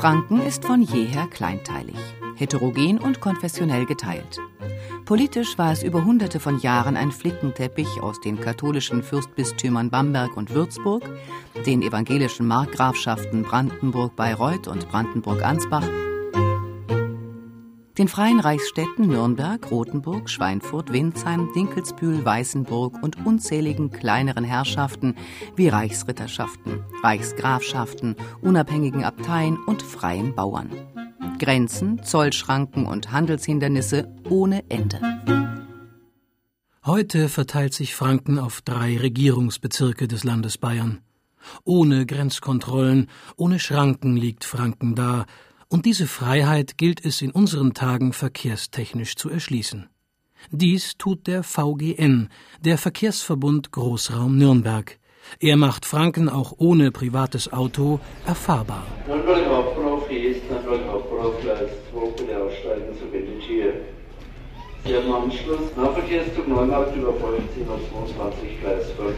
Franken ist von jeher kleinteilig, heterogen und konfessionell geteilt. Politisch war es über hunderte von Jahren ein Flickenteppich aus den katholischen Fürstbistümern Bamberg und Würzburg, den evangelischen Markgrafschaften Brandenburg-Bayreuth und Brandenburg-Ansbach den freien Reichsstädten Nürnberg, Rothenburg, Schweinfurt, Windsheim, Dinkelsbühl, Weißenburg und unzähligen kleineren Herrschaften wie Reichsritterschaften, Reichsgrafschaften, unabhängigen Abteien und freien Bauern. Grenzen, Zollschranken und Handelshindernisse ohne Ende. Heute verteilt sich Franken auf drei Regierungsbezirke des Landes Bayern. Ohne Grenzkontrollen, ohne Schranken liegt Franken da, und diese Freiheit gilt es in unseren Tagen verkehrstechnisch zu erschließen. Dies tut der VGN, der Verkehrsverbund Großraum Nürnberg. Er macht Franken auch ohne privates Auto erfahrbar. Nürnberg Hauptbahnhof hier ist Nürnberg Hauptbahnhof Gleis 2 bitte aussteigen zu Benetier. Sie haben Anschluss Nahverkehrszug Neumarkt über 15 und 22 Gleis 5.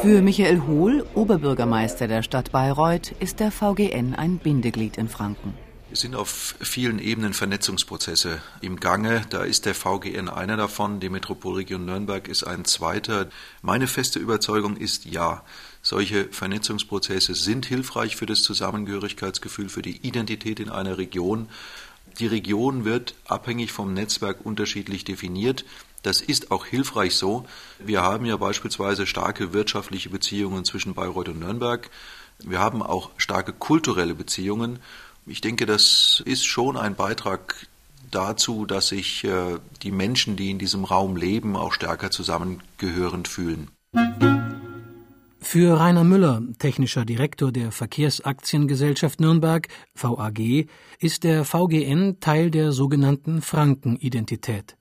Für Michael Hohl, Oberbürgermeister der Stadt Bayreuth, ist der VGN ein Bindeglied in Franken. Es sind auf vielen Ebenen Vernetzungsprozesse im Gange. Da ist der VGN einer davon, die Metropolregion Nürnberg ist ein zweiter. Meine feste Überzeugung ist ja, solche Vernetzungsprozesse sind hilfreich für das Zusammengehörigkeitsgefühl, für die Identität in einer Region. Die Region wird abhängig vom Netzwerk unterschiedlich definiert. Das ist auch hilfreich so. Wir haben ja beispielsweise starke wirtschaftliche Beziehungen zwischen Bayreuth und Nürnberg. Wir haben auch starke kulturelle Beziehungen. Ich denke, das ist schon ein Beitrag dazu, dass sich äh, die Menschen, die in diesem Raum leben, auch stärker zusammengehörend fühlen. Für Rainer Müller, technischer Direktor der Verkehrsaktiengesellschaft Nürnberg, VAG, ist der VGN Teil der sogenannten Frankenidentität.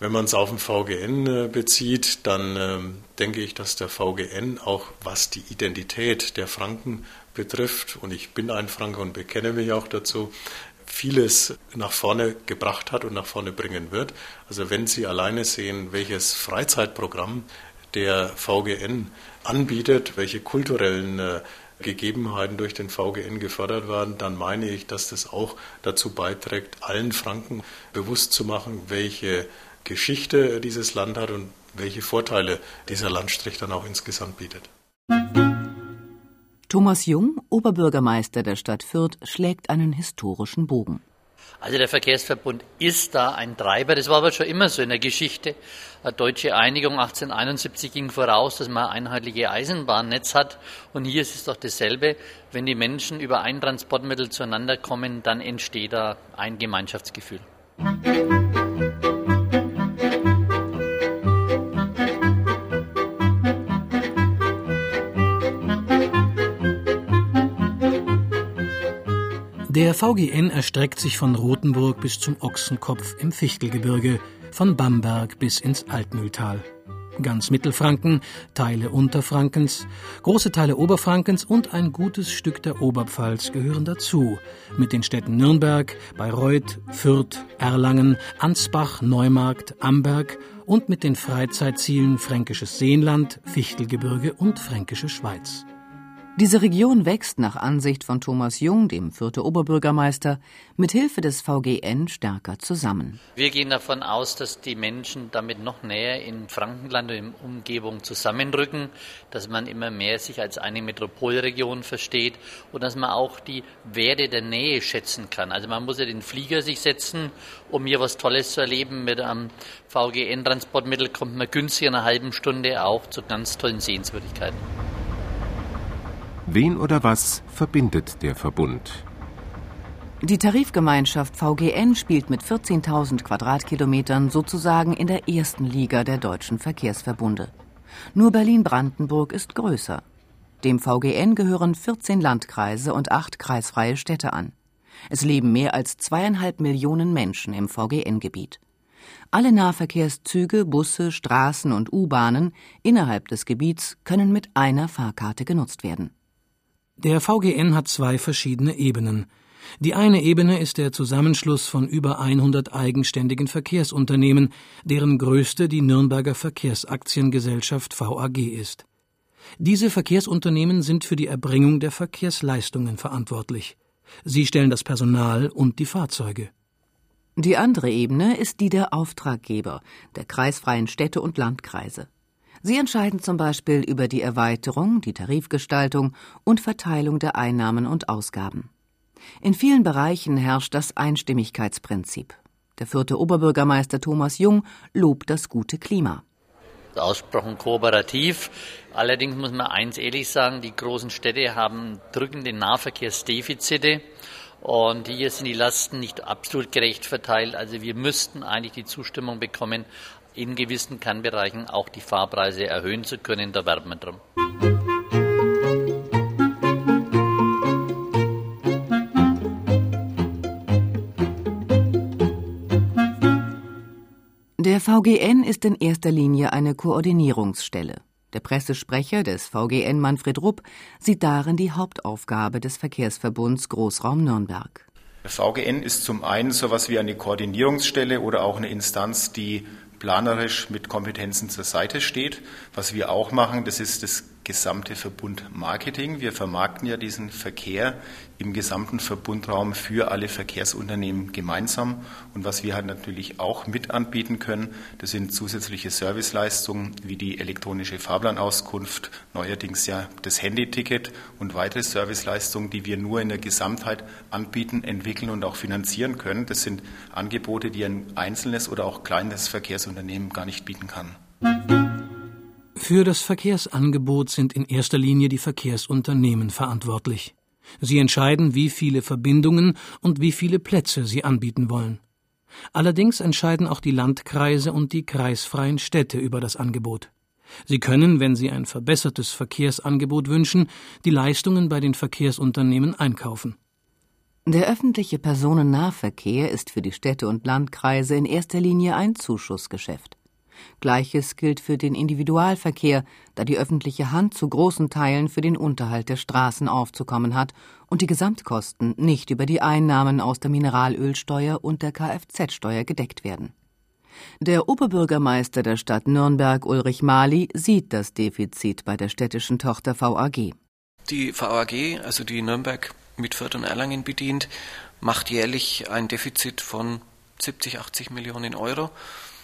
Wenn man es auf den VGN äh, bezieht, dann ähm, denke ich, dass der VGN auch was die Identität der Franken betrifft, und ich bin ein Franke und bekenne mich auch dazu, vieles nach vorne gebracht hat und nach vorne bringen wird. Also wenn Sie alleine sehen, welches Freizeitprogramm der VGN anbietet, welche kulturellen äh, Gegebenheiten durch den VGN gefördert werden, dann meine ich, dass das auch dazu beiträgt, allen Franken bewusst zu machen, welche Geschichte dieses Land hat und welche Vorteile dieser Landstrich dann auch insgesamt bietet. Thomas Jung, Oberbürgermeister der Stadt Fürth, schlägt einen historischen Bogen. Also der Verkehrsverbund ist da ein Treiber. Das war aber schon immer so in der Geschichte. Eine deutsche Einigung 1871 ging voraus, dass man ein einheitliches Eisenbahnnetz hat. Und hier ist es doch dasselbe. Wenn die Menschen über ein Transportmittel zueinander kommen, dann entsteht da ein Gemeinschaftsgefühl. Der VGN erstreckt sich von Rothenburg bis zum Ochsenkopf im Fichtelgebirge, von Bamberg bis ins Altmühltal. Ganz Mittelfranken, Teile Unterfrankens, große Teile Oberfrankens und ein gutes Stück der Oberpfalz gehören dazu, mit den Städten Nürnberg, Bayreuth, Fürth, Erlangen, Ansbach, Neumarkt, Amberg und mit den Freizeitzielen Fränkisches Seenland, Fichtelgebirge und Fränkische Schweiz. Diese Region wächst nach Ansicht von Thomas Jung, dem vierte Oberbürgermeister, mit Hilfe des VGN stärker zusammen. Wir gehen davon aus, dass die Menschen damit noch näher in Frankenland und in Umgebung zusammenrücken, dass man immer mehr sich als eine Metropolregion versteht und dass man auch die Werte der Nähe schätzen kann. Also man muss ja den Flieger sich setzen, um hier was Tolles zu erleben. Mit einem VGN-Transportmittel kommt man günstig in einer halben Stunde auch zu ganz tollen Sehenswürdigkeiten. Wen oder was verbindet der Verbund? Die Tarifgemeinschaft VGN spielt mit 14.000 Quadratkilometern sozusagen in der ersten Liga der deutschen Verkehrsverbunde. Nur Berlin-Brandenburg ist größer. Dem VGN gehören 14 Landkreise und acht kreisfreie Städte an. Es leben mehr als zweieinhalb Millionen Menschen im VGN-Gebiet. Alle Nahverkehrszüge, Busse, Straßen und U-Bahnen innerhalb des Gebiets können mit einer Fahrkarte genutzt werden. Der VGN hat zwei verschiedene Ebenen. Die eine Ebene ist der Zusammenschluss von über 100 eigenständigen Verkehrsunternehmen, deren größte die Nürnberger Verkehrsaktiengesellschaft VAG ist. Diese Verkehrsunternehmen sind für die Erbringung der Verkehrsleistungen verantwortlich. Sie stellen das Personal und die Fahrzeuge. Die andere Ebene ist die der Auftraggeber, der kreisfreien Städte und Landkreise. Sie entscheiden zum Beispiel über die Erweiterung, die Tarifgestaltung und Verteilung der Einnahmen und Ausgaben. In vielen Bereichen herrscht das Einstimmigkeitsprinzip. Der vierte Oberbürgermeister Thomas Jung lobt das gute Klima. Ausgesprochen kooperativ. Allerdings muss man eins ehrlich sagen, die großen Städte haben drückende Nahverkehrsdefizite. Und hier sind die Lasten nicht absolut gerecht verteilt. Also wir müssten eigentlich die Zustimmung bekommen, in gewissen Kernbereichen auch die Fahrpreise erhöhen zu können. Da werben wir drum. Der VGN ist in erster Linie eine Koordinierungsstelle. Der Pressesprecher des VGN Manfred Rupp sieht darin die Hauptaufgabe des Verkehrsverbunds Großraum Nürnberg. Der VGN ist zum einen so etwas wie eine Koordinierungsstelle oder auch eine Instanz, die planerisch mit Kompetenzen zur Seite steht. Was wir auch machen, das ist das gesamte Verbund Marketing. Wir vermarkten ja diesen Verkehr im gesamten Verbundraum für alle Verkehrsunternehmen gemeinsam. Und was wir halt natürlich auch mit anbieten können, das sind zusätzliche Serviceleistungen wie die elektronische Fahrplanauskunft, neuerdings ja das Handyticket und weitere Serviceleistungen, die wir nur in der Gesamtheit anbieten, entwickeln und auch finanzieren können. Das sind Angebote, die ein einzelnes oder auch kleines Verkehrsunternehmen gar nicht bieten kann. Für das Verkehrsangebot sind in erster Linie die Verkehrsunternehmen verantwortlich. Sie entscheiden, wie viele Verbindungen und wie viele Plätze sie anbieten wollen. Allerdings entscheiden auch die Landkreise und die kreisfreien Städte über das Angebot. Sie können, wenn sie ein verbessertes Verkehrsangebot wünschen, die Leistungen bei den Verkehrsunternehmen einkaufen. Der öffentliche Personennahverkehr ist für die Städte und Landkreise in erster Linie ein Zuschussgeschäft. Gleiches gilt für den Individualverkehr, da die öffentliche Hand zu großen Teilen für den Unterhalt der Straßen aufzukommen hat und die Gesamtkosten nicht über die Einnahmen aus der Mineralölsteuer und der Kfz-Steuer gedeckt werden. Der Oberbürgermeister der Stadt Nürnberg Ulrich Mali sieht das Defizit bei der städtischen Tochter VAG. Die VAG, also die Nürnberg mit Fürth und Erlangen bedient, macht jährlich ein Defizit von 70, 80 Millionen Euro,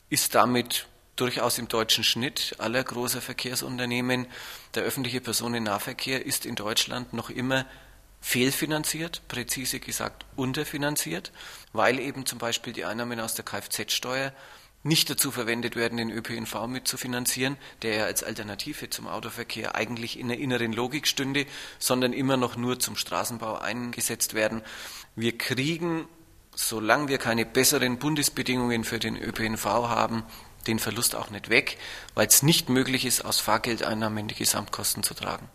ist damit durchaus im deutschen Schnitt aller großer Verkehrsunternehmen. Der öffentliche Personennahverkehr ist in Deutschland noch immer fehlfinanziert, präzise gesagt unterfinanziert, weil eben zum Beispiel die Einnahmen aus der Kfz-Steuer nicht dazu verwendet werden, den ÖPNV mitzufinanzieren, der ja als Alternative zum Autoverkehr eigentlich in der inneren Logik stünde, sondern immer noch nur zum Straßenbau eingesetzt werden. Wir kriegen, solange wir keine besseren Bundesbedingungen für den ÖPNV haben, den Verlust auch nicht weg, weil es nicht möglich ist, aus Fahrgeldeinnahmen die Gesamtkosten zu tragen.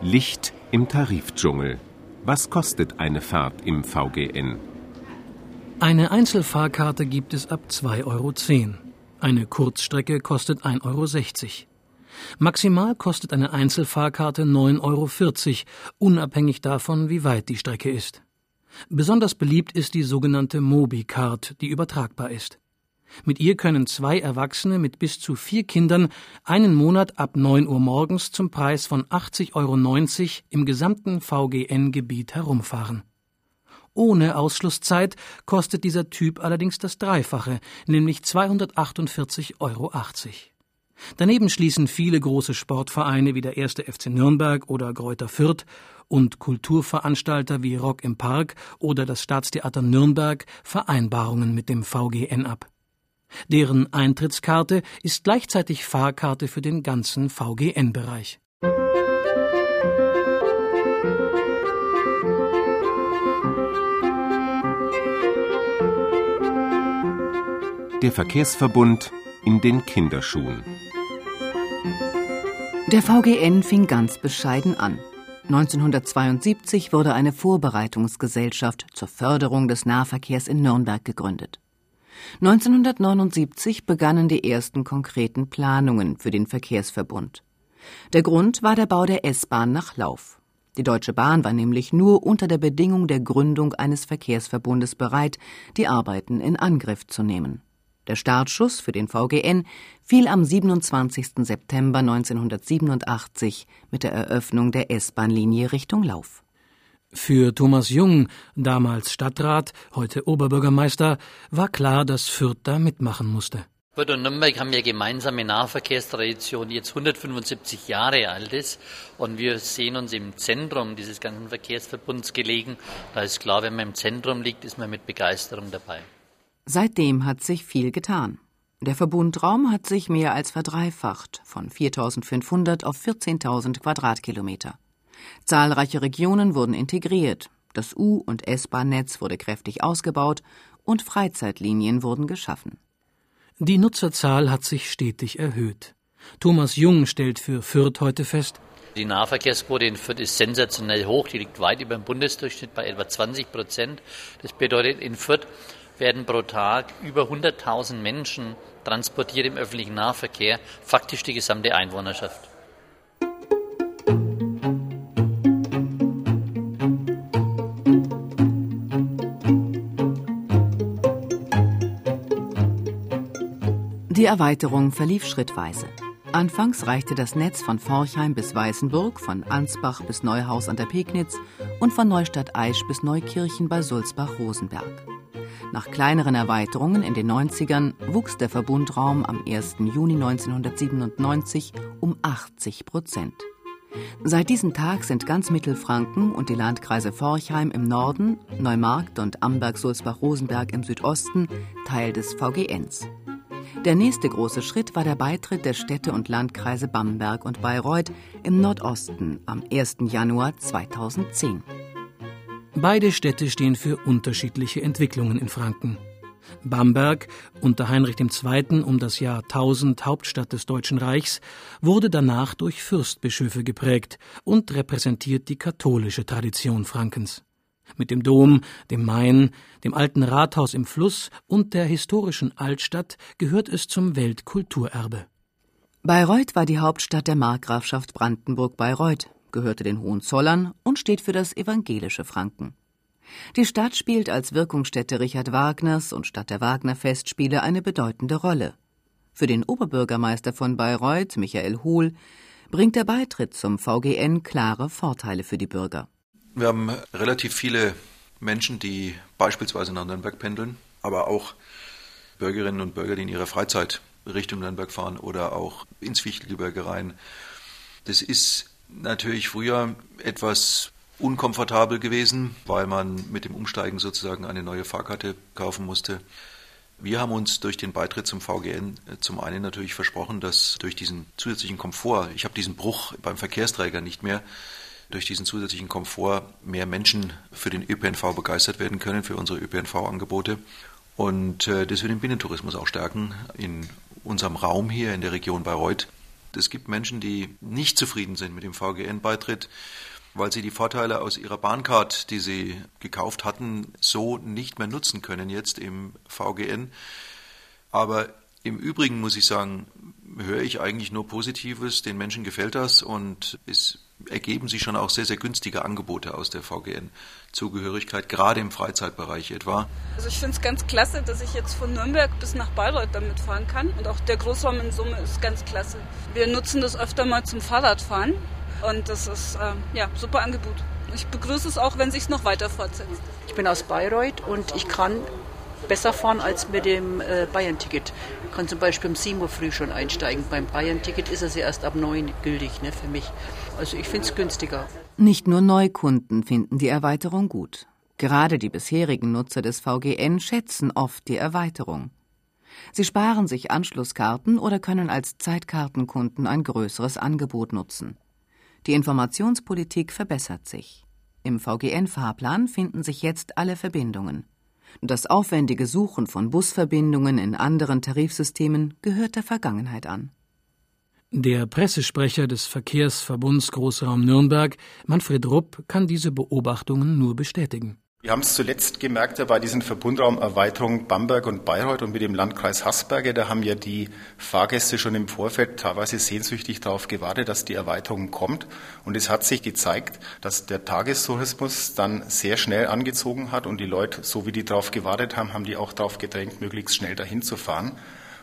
Licht im Tarifdschungel. Was kostet eine Fahrt im VGN? Eine Einzelfahrkarte gibt es ab 2,10 Euro. Eine Kurzstrecke kostet 1,60 Euro. Maximal kostet eine Einzelfahrkarte 9,40 Euro, unabhängig davon, wie weit die Strecke ist. Besonders beliebt ist die sogenannte Mobi-Card, die übertragbar ist. Mit ihr können zwei Erwachsene mit bis zu vier Kindern einen Monat ab 9 Uhr morgens zum Preis von 80,90 Euro im gesamten VGN-Gebiet herumfahren. Ohne Ausschlusszeit kostet dieser Typ allerdings das Dreifache, nämlich 248,80 Euro. Daneben schließen viele große Sportvereine wie der erste FC Nürnberg oder Greuther Fürth und Kulturveranstalter wie Rock im Park oder das Staatstheater Nürnberg Vereinbarungen mit dem VGN ab. Deren Eintrittskarte ist gleichzeitig Fahrkarte für den ganzen VGN-Bereich. Der Verkehrsverbund in den Kinderschuhen. Der VGN fing ganz bescheiden an. 1972 wurde eine Vorbereitungsgesellschaft zur Förderung des Nahverkehrs in Nürnberg gegründet. 1979 begannen die ersten konkreten Planungen für den Verkehrsverbund. Der Grund war der Bau der S-Bahn nach Lauf. Die Deutsche Bahn war nämlich nur unter der Bedingung der Gründung eines Verkehrsverbundes bereit, die Arbeiten in Angriff zu nehmen. Der Startschuss für den VGN fiel am 27. September 1987 mit der Eröffnung der S-Bahn-Linie Richtung Lauf. Für Thomas Jung, damals Stadtrat, heute Oberbürgermeister, war klar, dass Fürth da mitmachen musste. Fürth und Nürnberg haben ja gemeinsame Nahverkehrstradition, die jetzt 175 Jahre alt ist. Und wir sehen uns im Zentrum dieses ganzen Verkehrsverbunds gelegen. Da ist klar, wenn man im Zentrum liegt, ist man mit Begeisterung dabei. Seitdem hat sich viel getan. Der Verbundraum hat sich mehr als verdreifacht, von 4.500 auf 14.000 Quadratkilometer. Zahlreiche Regionen wurden integriert, das U- und S-Bahn-Netz wurde kräftig ausgebaut und Freizeitlinien wurden geschaffen. Die Nutzerzahl hat sich stetig erhöht. Thomas Jung stellt für Fürth heute fest, die Nahverkehrsquote in Fürth ist sensationell hoch, die liegt weit über dem Bundesdurchschnitt bei etwa 20 Prozent. Das bedeutet, in Fürth werden pro Tag über 100.000 Menschen transportiert im öffentlichen Nahverkehr, faktisch die gesamte Einwohnerschaft. Die Erweiterung verlief schrittweise. Anfangs reichte das Netz von Forchheim bis Weißenburg, von Ansbach bis Neuhaus an der Pegnitz und von Neustadt-Aisch bis Neukirchen bei Sulzbach-Rosenberg. Nach kleineren Erweiterungen in den 90ern wuchs der Verbundraum am 1. Juni 1997 um 80 Prozent. Seit diesem Tag sind ganz Mittelfranken und die Landkreise Forchheim im Norden, Neumarkt und Amberg-Sulzbach-Rosenberg im Südosten Teil des VGNs. Der nächste große Schritt war der Beitritt der Städte und Landkreise Bamberg und Bayreuth im Nordosten am 1. Januar 2010. Beide Städte stehen für unterschiedliche Entwicklungen in Franken. Bamberg, unter Heinrich II. um das Jahr 1000 Hauptstadt des Deutschen Reichs, wurde danach durch Fürstbischöfe geprägt und repräsentiert die katholische Tradition Frankens. Mit dem Dom, dem Main, dem alten Rathaus im Fluss und der historischen Altstadt gehört es zum Weltkulturerbe. Bayreuth war die Hauptstadt der Markgrafschaft Brandenburg-Bayreuth gehörte den Hohenzollern und steht für das evangelische Franken. Die Stadt spielt als Wirkungsstätte Richard Wagners und Stadt der Wagner-Festspiele eine bedeutende Rolle. Für den Oberbürgermeister von Bayreuth, Michael Hohl, bringt der Beitritt zum VGN klare Vorteile für die Bürger. Wir haben relativ viele Menschen, die beispielsweise nach Nürnberg pendeln, aber auch Bürgerinnen und Bürger, die in ihrer Freizeit Richtung Nürnberg fahren oder auch ins Fichtelgebirge rein. Das ist natürlich früher etwas unkomfortabel gewesen, weil man mit dem Umsteigen sozusagen eine neue Fahrkarte kaufen musste. Wir haben uns durch den Beitritt zum VGN äh, zum einen natürlich versprochen, dass durch diesen zusätzlichen Komfort, ich habe diesen Bruch beim Verkehrsträger nicht mehr, durch diesen zusätzlichen Komfort mehr Menschen für den ÖPNV begeistert werden können, für unsere ÖPNV-Angebote. Und äh, das wird den Binnentourismus auch stärken in unserem Raum hier in der Region Bayreuth. Es gibt Menschen, die nicht zufrieden sind mit dem VGN-Beitritt, weil sie die Vorteile aus ihrer Bahncard, die sie gekauft hatten, so nicht mehr nutzen können jetzt im VGN. Aber im Übrigen muss ich sagen, höre ich eigentlich nur Positives. Den Menschen gefällt das und es ergeben sich schon auch sehr, sehr günstige Angebote aus der VGN-Zugehörigkeit, gerade im Freizeitbereich etwa. Also ich finde es ganz klasse, dass ich jetzt von Nürnberg bis nach Bayreuth damit fahren kann. Und auch der Großraum in Summe ist ganz klasse. Wir nutzen das öfter mal zum Fahrradfahren und das ist äh, ja super Angebot. Ich begrüße es auch, wenn sich es noch weiter fortsetzt. Ich bin aus Bayreuth und ich kann besser fahren als mit dem äh, Bayern-Ticket. Ich kann zum Beispiel um 7 Uhr früh schon einsteigen. Beim Bayern-Ticket ist es ja erst ab 9 gültig ne, für mich. Also ich finde es günstiger. Nicht nur Neukunden finden die Erweiterung gut. Gerade die bisherigen Nutzer des VGN schätzen oft die Erweiterung. Sie sparen sich Anschlusskarten oder können als Zeitkartenkunden ein größeres Angebot nutzen. Die Informationspolitik verbessert sich. Im VGN-Fahrplan finden sich jetzt alle Verbindungen. Das aufwendige Suchen von Busverbindungen in anderen Tarifsystemen gehört der Vergangenheit an. Der Pressesprecher des Verkehrsverbunds Großraum Nürnberg, Manfred Rupp, kann diese Beobachtungen nur bestätigen. Wir haben es zuletzt gemerkt ja bei diesen Verbundraumerweiterungen Bamberg und Bayreuth und mit dem Landkreis Hasberge. Da haben ja die Fahrgäste schon im Vorfeld teilweise sehnsüchtig darauf gewartet, dass die Erweiterung kommt. Und es hat sich gezeigt, dass der Tagestourismus dann sehr schnell angezogen hat und die Leute, so wie die darauf gewartet haben, haben die auch darauf gedrängt, möglichst schnell dahin zu fahren.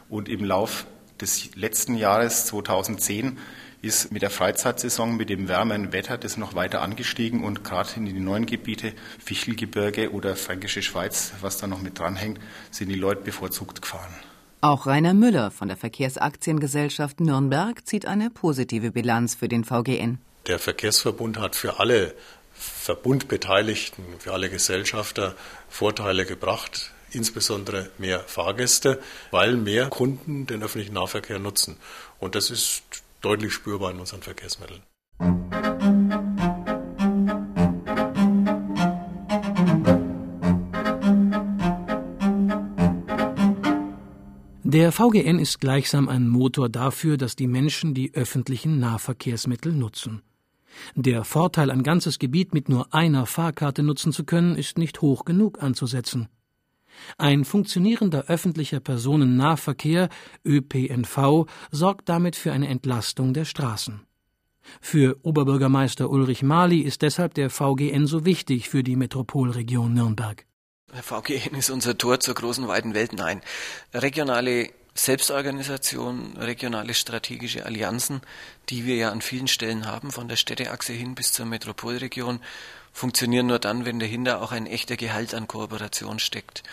Und im Lauf des letzten Jahres 2010 ist mit der Freizeitsaison, mit dem wärmeren Wetter das noch weiter angestiegen und gerade in die neuen Gebiete, Fichtelgebirge oder Fränkische Schweiz, was da noch mit dranhängt, sind die Leute bevorzugt gefahren. Auch Rainer Müller von der Verkehrsaktiengesellschaft Nürnberg zieht eine positive Bilanz für den VGN. Der Verkehrsverbund hat für alle Verbundbeteiligten, für alle Gesellschafter Vorteile gebracht insbesondere mehr Fahrgäste, weil mehr Kunden den öffentlichen Nahverkehr nutzen. Und das ist deutlich spürbar in unseren Verkehrsmitteln. Der VGN ist gleichsam ein Motor dafür, dass die Menschen die öffentlichen Nahverkehrsmittel nutzen. Der Vorteil, ein ganzes Gebiet mit nur einer Fahrkarte nutzen zu können, ist nicht hoch genug anzusetzen. Ein funktionierender öffentlicher Personennahverkehr ÖPNV sorgt damit für eine Entlastung der Straßen. Für Oberbürgermeister Ulrich Mali ist deshalb der VGN so wichtig für die Metropolregion Nürnberg. Der VGN ist unser Tor zur großen weiten Welt. Nein, regionale Selbstorganisation, regionale strategische Allianzen, die wir ja an vielen Stellen haben, von der Städteachse hin bis zur Metropolregion, funktionieren nur dann, wenn dahinter auch ein echter Gehalt an Kooperation steckt.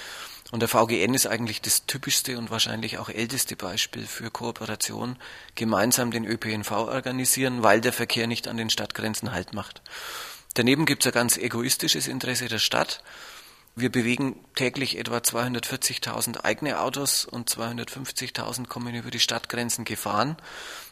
Und der VGN ist eigentlich das typischste und wahrscheinlich auch älteste Beispiel für Kooperation, gemeinsam den ÖPNV organisieren, weil der Verkehr nicht an den Stadtgrenzen Halt macht. Daneben gibt es ein ganz egoistisches Interesse der Stadt. Wir bewegen täglich etwa 240.000 eigene Autos und 250.000 kommen über die Stadtgrenzen gefahren.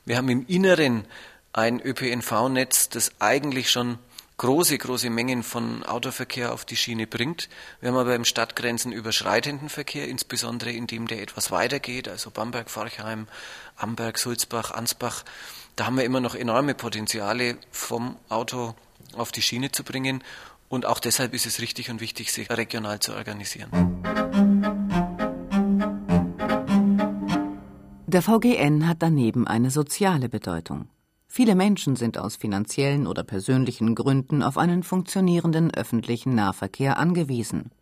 Wir haben im Inneren ein ÖPNV-Netz, das eigentlich schon große, große Mengen von Autoverkehr auf die Schiene bringt. Wir haben aber im Stadtgrenzen überschreitenden Verkehr, insbesondere in dem der etwas weiter geht, also Bamberg, Forchheim, Amberg, Sulzbach, Ansbach. Da haben wir immer noch enorme Potenziale vom Auto auf die Schiene zu bringen. Und auch deshalb ist es richtig und wichtig, sich regional zu organisieren. Der VGN hat daneben eine soziale Bedeutung. Viele Menschen sind aus finanziellen oder persönlichen Gründen auf einen funktionierenden öffentlichen Nahverkehr angewiesen.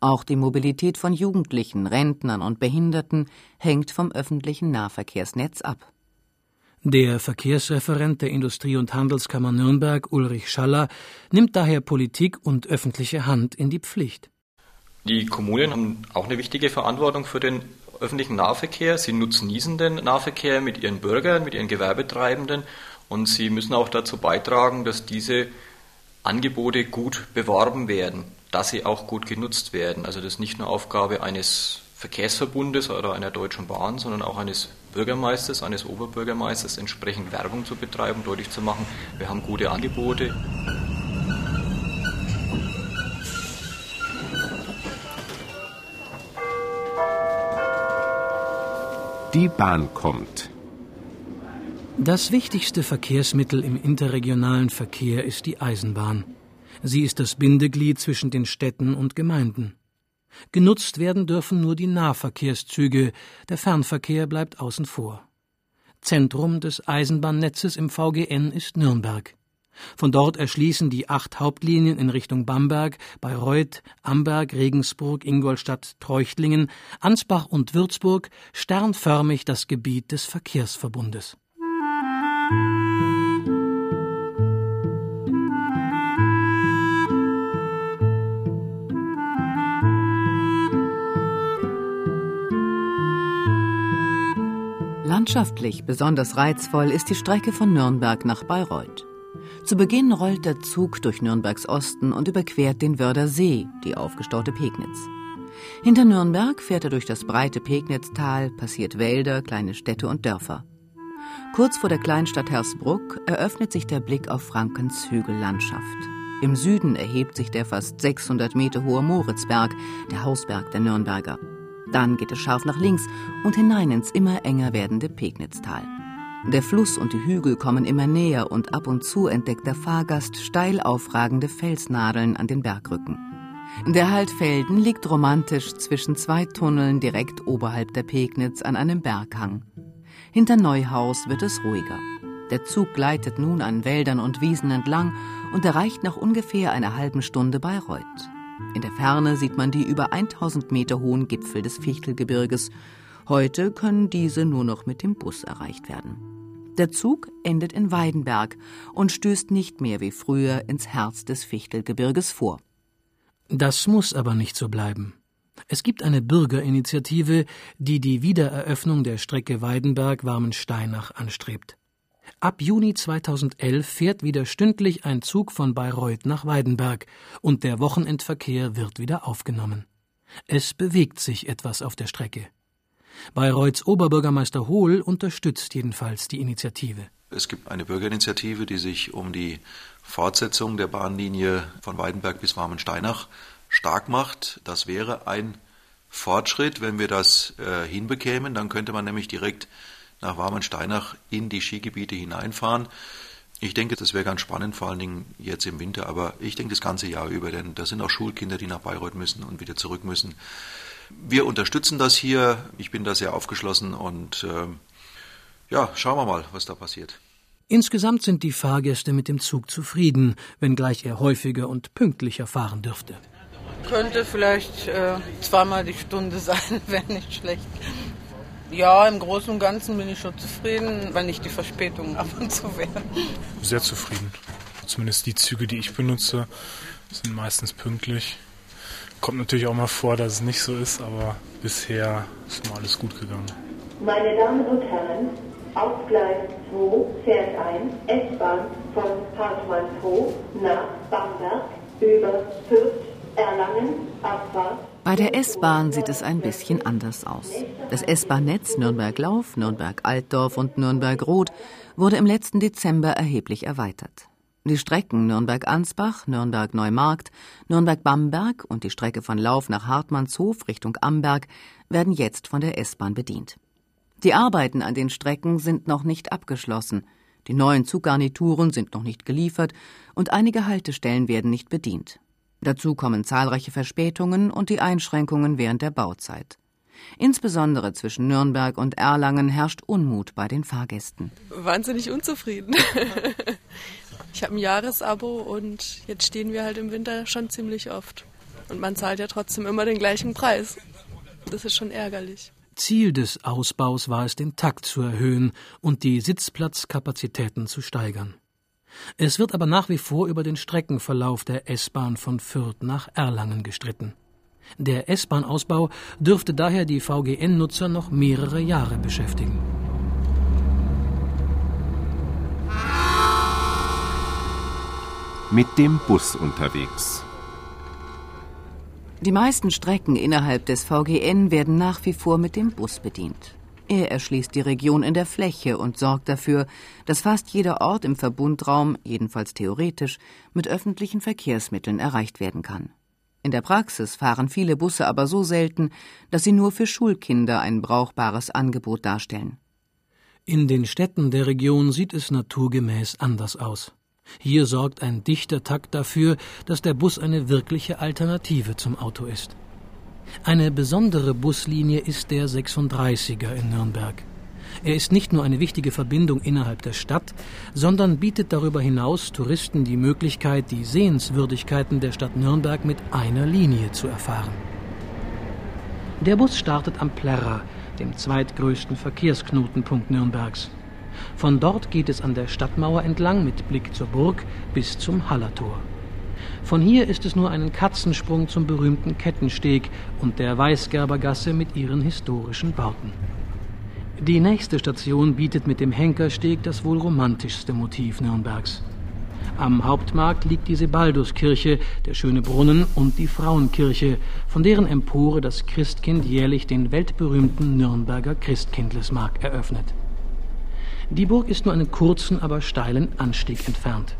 Auch die Mobilität von Jugendlichen, Rentnern und Behinderten hängt vom öffentlichen Nahverkehrsnetz ab. Der Verkehrsreferent der Industrie- und Handelskammer Nürnberg, Ulrich Schaller, nimmt daher Politik und öffentliche Hand in die Pflicht. Die Kommunen haben auch eine wichtige Verantwortung für den öffentlichen Nahverkehr. Sie nutzen den Nahverkehr mit ihren Bürgern, mit ihren Gewerbetreibenden und sie müssen auch dazu beitragen, dass diese Angebote gut beworben werden, dass sie auch gut genutzt werden. Also das ist nicht nur Aufgabe eines Verkehrsverbundes oder einer Deutschen Bahn, sondern auch eines Bürgermeisters, eines Oberbürgermeisters, entsprechend Werbung zu betreiben, deutlich zu machen, wir haben gute Angebote. Die Bahn kommt. Das wichtigste Verkehrsmittel im interregionalen Verkehr ist die Eisenbahn. Sie ist das Bindeglied zwischen den Städten und Gemeinden. Genutzt werden dürfen nur die Nahverkehrszüge, der Fernverkehr bleibt außen vor. Zentrum des Eisenbahnnetzes im VGN ist Nürnberg. Von dort erschließen die acht Hauptlinien in Richtung Bamberg, Bayreuth, Amberg, Regensburg, Ingolstadt, Treuchtlingen, Ansbach und Würzburg sternförmig das Gebiet des Verkehrsverbundes. Landschaftlich besonders reizvoll ist die Strecke von Nürnberg nach Bayreuth. Zu Beginn rollt der Zug durch Nürnbergs Osten und überquert den Wörder See, die aufgestaute Pegnitz. Hinter Nürnberg fährt er durch das breite Pegnitztal, passiert Wälder, kleine Städte und Dörfer. Kurz vor der Kleinstadt Hersbruck eröffnet sich der Blick auf Frankens Hügellandschaft. Im Süden erhebt sich der fast 600 Meter hohe Moritzberg, der Hausberg der Nürnberger. Dann geht es scharf nach links und hinein ins immer enger werdende Pegnitztal. Der Fluss und die Hügel kommen immer näher und ab und zu entdeckt der Fahrgast steil aufragende Felsnadeln an den Bergrücken. Der Haltfelden liegt romantisch zwischen zwei Tunneln direkt oberhalb der Pegnitz an einem Berghang. Hinter Neuhaus wird es ruhiger. Der Zug gleitet nun an Wäldern und Wiesen entlang und erreicht nach ungefähr einer halben Stunde Bayreuth. In der Ferne sieht man die über 1000 Meter hohen Gipfel des Fichtelgebirges. Heute können diese nur noch mit dem Bus erreicht werden. Der Zug endet in Weidenberg und stößt nicht mehr wie früher ins Herz des Fichtelgebirges vor. Das muss aber nicht so bleiben. Es gibt eine Bürgerinitiative, die die Wiedereröffnung der Strecke Weidenberg-Warmensteinach anstrebt. Ab Juni 2011 fährt wieder stündlich ein Zug von Bayreuth nach Weidenberg und der Wochenendverkehr wird wieder aufgenommen. Es bewegt sich etwas auf der Strecke. Bayreuths Oberbürgermeister Hohl unterstützt jedenfalls die Initiative. Es gibt eine Bürgerinitiative, die sich um die Fortsetzung der Bahnlinie von Weidenberg bis Warmensteinach stark macht. Das wäre ein Fortschritt, wenn wir das äh, hinbekämen. Dann könnte man nämlich direkt nach Warmensteinach in die Skigebiete hineinfahren. Ich denke, das wäre ganz spannend, vor allen Dingen jetzt im Winter, aber ich denke das ganze Jahr über, denn da sind auch Schulkinder, die nach Bayreuth müssen und wieder zurück müssen. Wir unterstützen das hier. Ich bin da sehr aufgeschlossen und äh, ja, schauen wir mal, was da passiert. Insgesamt sind die Fahrgäste mit dem Zug zufrieden, wenngleich er häufiger und pünktlicher fahren dürfte. Könnte vielleicht äh, zweimal die Stunde sein, wäre nicht schlecht. Ja, im Großen und Ganzen bin ich schon zufrieden, weil nicht die Verspätungen ab und zu werden. Sehr zufrieden. Zumindest die Züge, die ich benutze, sind meistens pünktlich. Kommt natürlich auch mal vor, dass es nicht so ist, aber bisher ist immer alles gut gegangen. Meine Damen und Herren, auf Gleis 2 fährt ein S-Bahn von Hartmannshof nach Bamberg über Fürth, Erlangen, Abfahrt. Bei der S-Bahn sieht es ein bisschen anders aus. Das S-Bahn-Netz Nürnberg-Lauf, Nürnberg-Altdorf und Nürnberg-Roth wurde im letzten Dezember erheblich erweitert. Die Strecken Nürnberg-Ansbach, Nürnberg-Neumarkt, Nürnberg-Bamberg und die Strecke von Lauf nach Hartmannshof Richtung Amberg werden jetzt von der S-Bahn bedient. Die Arbeiten an den Strecken sind noch nicht abgeschlossen. Die neuen Zuggarnituren sind noch nicht geliefert und einige Haltestellen werden nicht bedient. Dazu kommen zahlreiche Verspätungen und die Einschränkungen während der Bauzeit. Insbesondere zwischen Nürnberg und Erlangen herrscht Unmut bei den Fahrgästen. Wahnsinnig unzufrieden. Ich habe ein Jahresabo und jetzt stehen wir halt im Winter schon ziemlich oft. Und man zahlt ja trotzdem immer den gleichen Preis. Das ist schon ärgerlich. Ziel des Ausbaus war es, den Takt zu erhöhen und die Sitzplatzkapazitäten zu steigern. Es wird aber nach wie vor über den Streckenverlauf der S-Bahn von Fürth nach Erlangen gestritten. Der S-Bahn-Ausbau dürfte daher die VGN-Nutzer noch mehrere Jahre beschäftigen. mit dem Bus unterwegs. Die meisten Strecken innerhalb des VGN werden nach wie vor mit dem Bus bedient. Er erschließt die Region in der Fläche und sorgt dafür, dass fast jeder Ort im Verbundraum, jedenfalls theoretisch, mit öffentlichen Verkehrsmitteln erreicht werden kann. In der Praxis fahren viele Busse aber so selten, dass sie nur für Schulkinder ein brauchbares Angebot darstellen. In den Städten der Region sieht es naturgemäß anders aus. Hier sorgt ein dichter Takt dafür, dass der Bus eine wirkliche Alternative zum Auto ist. Eine besondere Buslinie ist der 36er in Nürnberg. Er ist nicht nur eine wichtige Verbindung innerhalb der Stadt, sondern bietet darüber hinaus Touristen die Möglichkeit, die Sehenswürdigkeiten der Stadt Nürnberg mit einer Linie zu erfahren. Der Bus startet am Plärrer, dem zweitgrößten Verkehrsknotenpunkt Nürnbergs. Von dort geht es an der Stadtmauer entlang mit Blick zur Burg bis zum Hallertor. Von hier ist es nur einen Katzensprung zum berühmten Kettensteg und der Weißgerbergasse mit ihren historischen Bauten. Die nächste Station bietet mit dem Henkersteg das wohl romantischste Motiv Nürnbergs. Am Hauptmarkt liegt die Sebalduskirche, der schöne Brunnen und die Frauenkirche, von deren Empore das Christkind jährlich den weltberühmten Nürnberger Christkindlesmarkt eröffnet. Die Burg ist nur einen kurzen, aber steilen Anstieg entfernt.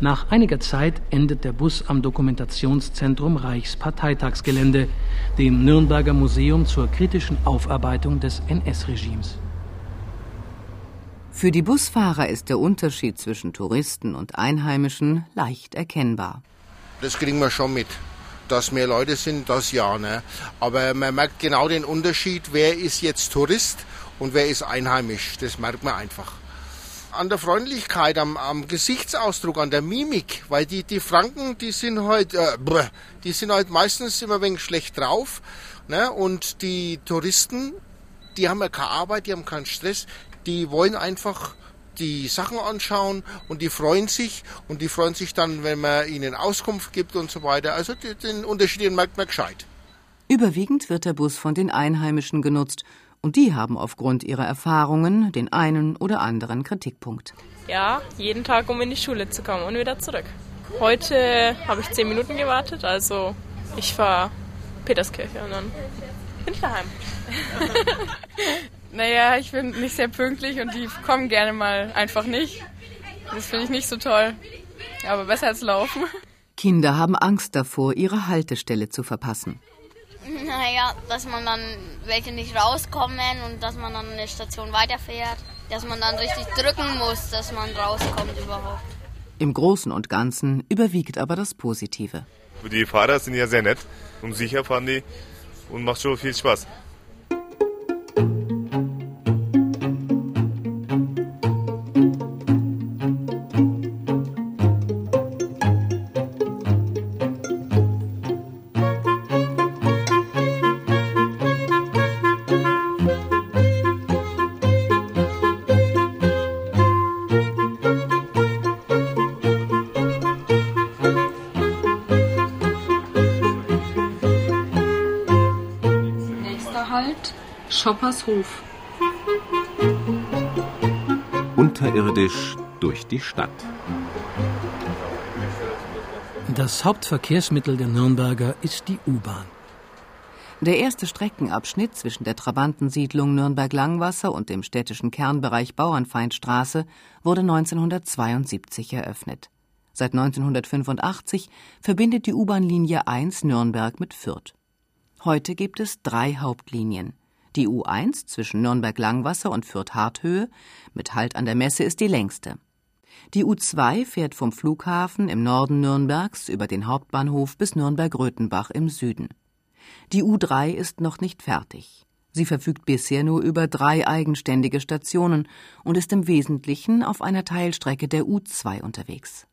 Nach einiger Zeit endet der Bus am Dokumentationszentrum Reichsparteitagsgelände, dem Nürnberger Museum zur kritischen Aufarbeitung des NS-Regimes. Für die Busfahrer ist der Unterschied zwischen Touristen und Einheimischen leicht erkennbar. Das kriegen wir schon mit. dass mehr Leute sind, das ja. Ne? Aber man merkt genau den Unterschied, wer ist jetzt Tourist und wer ist einheimisch. Das merkt man einfach. An der Freundlichkeit, am, am Gesichtsausdruck, an der Mimik, weil die, die Franken, die sind halt, äh, die sind halt meistens immer wenig schlecht drauf. Ne? Und die Touristen, die haben ja keine Arbeit, die haben keinen Stress, die wollen einfach die Sachen anschauen und die freuen sich und die freuen sich dann, wenn man ihnen Auskunft gibt und so weiter. Also den Unterschied merkt man gescheit. Überwiegend wird der Bus von den Einheimischen genutzt und die haben aufgrund ihrer Erfahrungen den einen oder anderen Kritikpunkt. Ja, jeden Tag, um in die Schule zu kommen und wieder zurück. Heute habe ich zehn Minuten gewartet, also ich fahre Peterskirche und dann bin ich daheim. Naja, ich bin nicht sehr pünktlich und die kommen gerne mal einfach nicht. Das finde ich nicht so toll. Aber besser als laufen. Kinder haben Angst davor, ihre Haltestelle zu verpassen. Naja, dass man dann welche nicht rauskommen und dass man dann eine Station weiterfährt. Dass man dann richtig drücken muss, dass man rauskommt überhaupt. Im Großen und Ganzen überwiegt aber das Positive. Die Fahrer sind ja sehr nett und sicher fahren die und macht schon viel Spaß. Schoppershof. Unterirdisch durch die Stadt. Das Hauptverkehrsmittel der Nürnberger ist die U-Bahn. Der erste Streckenabschnitt zwischen der Trabantensiedlung Nürnberg-Langwasser und dem städtischen Kernbereich Bauernfeindstraße wurde 1972 eröffnet. Seit 1985 verbindet die U-Bahn-Linie 1 Nürnberg mit Fürth. Heute gibt es drei Hauptlinien. Die U1 zwischen Nürnberg-Langwasser und Fürth-Harthöhe mit Halt an der Messe ist die längste. Die U2 fährt vom Flughafen im Norden Nürnbergs über den Hauptbahnhof bis Nürnberg-Röthenbach im Süden. Die U3 ist noch nicht fertig. Sie verfügt bisher nur über drei eigenständige Stationen und ist im Wesentlichen auf einer Teilstrecke der U2 unterwegs.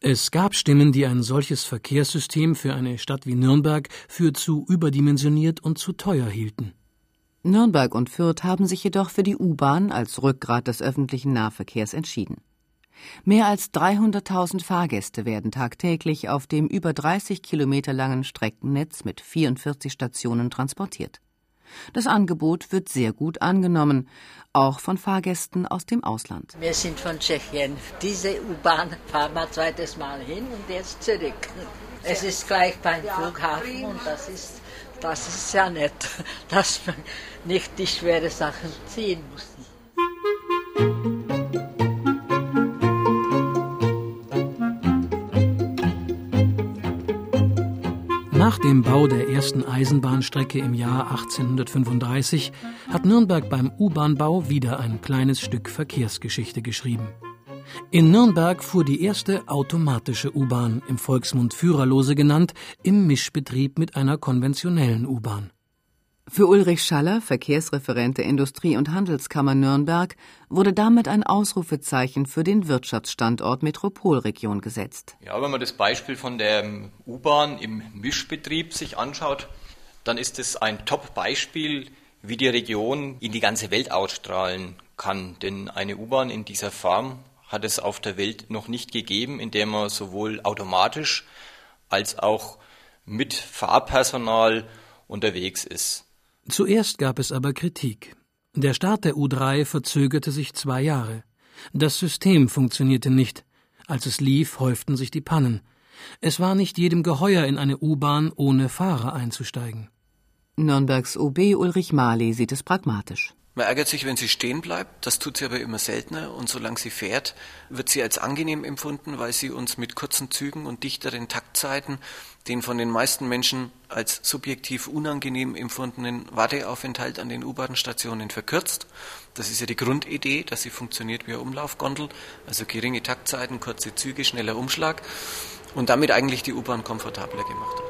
Es gab Stimmen, die ein solches Verkehrssystem für eine Stadt wie Nürnberg für zu überdimensioniert und zu teuer hielten. Nürnberg und Fürth haben sich jedoch für die U-Bahn als Rückgrat des öffentlichen Nahverkehrs entschieden. Mehr als 300.000 Fahrgäste werden tagtäglich auf dem über 30 Kilometer langen Streckennetz mit 44 Stationen transportiert. Das Angebot wird sehr gut angenommen, auch von Fahrgästen aus dem Ausland. Wir sind von Tschechien. Diese U-Bahn fahren wir zweites Mal hin und jetzt zurück. Es ist gleich beim Flughafen und das ist das ist ja nett, dass man nicht die schweren Sachen ziehen muss. Nach dem Bau der ersten Eisenbahnstrecke im Jahr 1835 hat Nürnberg beim U-Bahn-Bau wieder ein kleines Stück Verkehrsgeschichte geschrieben. In Nürnberg fuhr die erste automatische U-Bahn, im Volksmund Führerlose genannt, im Mischbetrieb mit einer konventionellen U-Bahn. Für Ulrich Schaller, Verkehrsreferent der Industrie- und Handelskammer Nürnberg, wurde damit ein Ausrufezeichen für den Wirtschaftsstandort Metropolregion gesetzt. Ja, wenn man das Beispiel von der U-Bahn im Mischbetrieb sich anschaut, dann ist es ein Top-Beispiel, wie die Region in die ganze Welt ausstrahlen kann. Denn eine U-Bahn in dieser Form hat es auf der Welt noch nicht gegeben, in der man sowohl automatisch als auch mit Fahrpersonal unterwegs ist. Zuerst gab es aber Kritik. Der Start der U3 verzögerte sich zwei Jahre. Das System funktionierte nicht. Als es lief, häuften sich die Pannen. Es war nicht jedem geheuer, in eine U-Bahn ohne Fahrer einzusteigen. Nürnbergs OB Ulrich Marley sieht es pragmatisch. Man ärgert sich, wenn sie stehen bleibt. Das tut sie aber immer seltener. Und solange sie fährt, wird sie als angenehm empfunden, weil sie uns mit kurzen Zügen und dichteren Taktzeiten den von den meisten Menschen als subjektiv unangenehm empfundenen Warteaufenthalt an den U-Bahn-Stationen verkürzt. Das ist ja die Grundidee, dass sie funktioniert wie eine Umlaufgondel, also geringe Taktzeiten, kurze Züge, schneller Umschlag und damit eigentlich die U-Bahn komfortabler gemacht hat.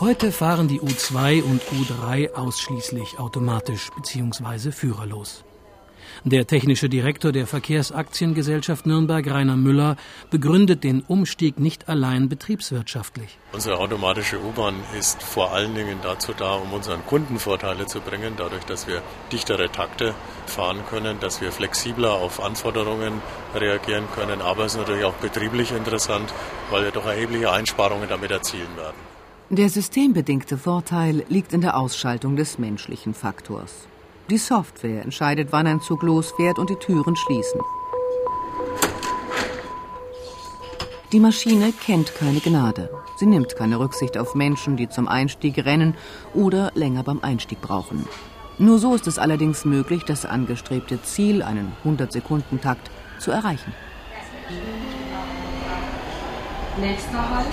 Heute fahren die U2 und U3 ausschließlich automatisch bzw. führerlos. Der technische Direktor der Verkehrsaktiengesellschaft Nürnberg, Rainer Müller, begründet den Umstieg nicht allein betriebswirtschaftlich. Unsere automatische U-Bahn ist vor allen Dingen dazu da, um unseren Kunden Vorteile zu bringen, dadurch, dass wir dichtere Takte fahren können, dass wir flexibler auf Anforderungen reagieren können. Aber es ist natürlich auch betrieblich interessant, weil wir doch erhebliche Einsparungen damit erzielen werden. Der systembedingte Vorteil liegt in der Ausschaltung des menschlichen Faktors. Die Software entscheidet, wann ein Zug losfährt und die Türen schließen. Die Maschine kennt keine Gnade. Sie nimmt keine Rücksicht auf Menschen, die zum Einstieg rennen oder länger beim Einstieg brauchen. Nur so ist es allerdings möglich, das angestrebte Ziel, einen 100-Sekunden-Takt, zu erreichen. Nächster Halt,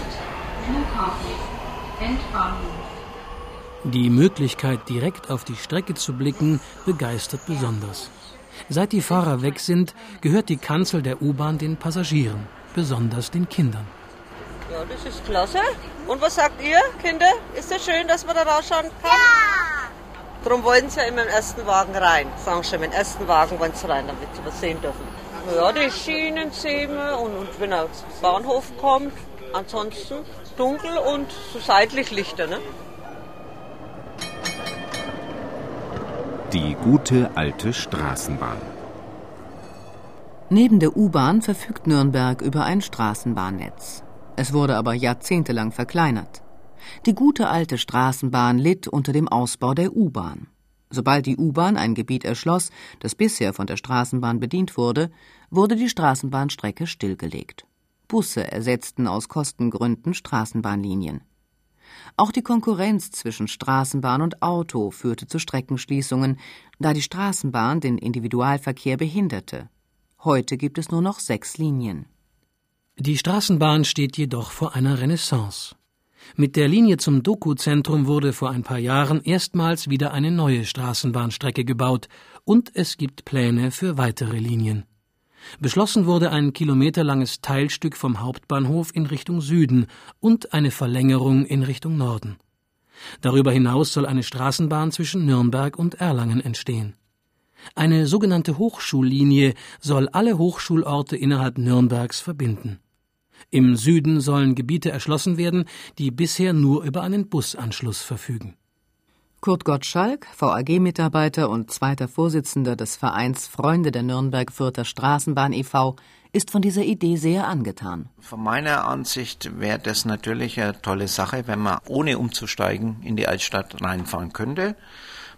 Flughafen, Endbahnhof. Die Möglichkeit, direkt auf die Strecke zu blicken, begeistert besonders. Seit die Fahrer weg sind, gehört die Kanzel der U-Bahn den Passagieren, besonders den Kindern. Ja, das ist klasse. Und was sagt ihr, Kinder? Ist es das schön, dass man da rausschauen kann? Ja! Darum wollten sie ja immer im ersten Wagen rein. Sagen schon, im ersten Wagen wollen sie rein, damit sie was sehen dürfen. Ja, die Schienen sehen wir und, und wenn er zum Bahnhof kommt, ansonsten dunkel und so seitlich Lichter, ne? Die gute alte Straßenbahn. Neben der U-Bahn verfügt Nürnberg über ein Straßenbahnnetz. Es wurde aber jahrzehntelang verkleinert. Die gute alte Straßenbahn litt unter dem Ausbau der U-Bahn. Sobald die U-Bahn ein Gebiet erschloss, das bisher von der Straßenbahn bedient wurde, wurde die Straßenbahnstrecke stillgelegt. Busse ersetzten aus Kostengründen Straßenbahnlinien. Auch die Konkurrenz zwischen Straßenbahn und Auto führte zu Streckenschließungen, da die Straßenbahn den Individualverkehr behinderte. Heute gibt es nur noch sechs Linien. Die Straßenbahn steht jedoch vor einer Renaissance. Mit der Linie zum Doku-Zentrum wurde vor ein paar Jahren erstmals wieder eine neue Straßenbahnstrecke gebaut und es gibt Pläne für weitere Linien. Beschlossen wurde ein kilometerlanges Teilstück vom Hauptbahnhof in Richtung Süden und eine Verlängerung in Richtung Norden. Darüber hinaus soll eine Straßenbahn zwischen Nürnberg und Erlangen entstehen. Eine sogenannte Hochschullinie soll alle Hochschulorte innerhalb Nürnbergs verbinden. Im Süden sollen Gebiete erschlossen werden, die bisher nur über einen Busanschluss verfügen. Kurt Gottschalk, VAG-Mitarbeiter und zweiter Vorsitzender des Vereins Freunde der Nürnberg-Fürther Straßenbahn e.V., ist von dieser Idee sehr angetan. Von meiner Ansicht wäre das natürlich eine tolle Sache, wenn man ohne umzusteigen in die Altstadt reinfahren könnte.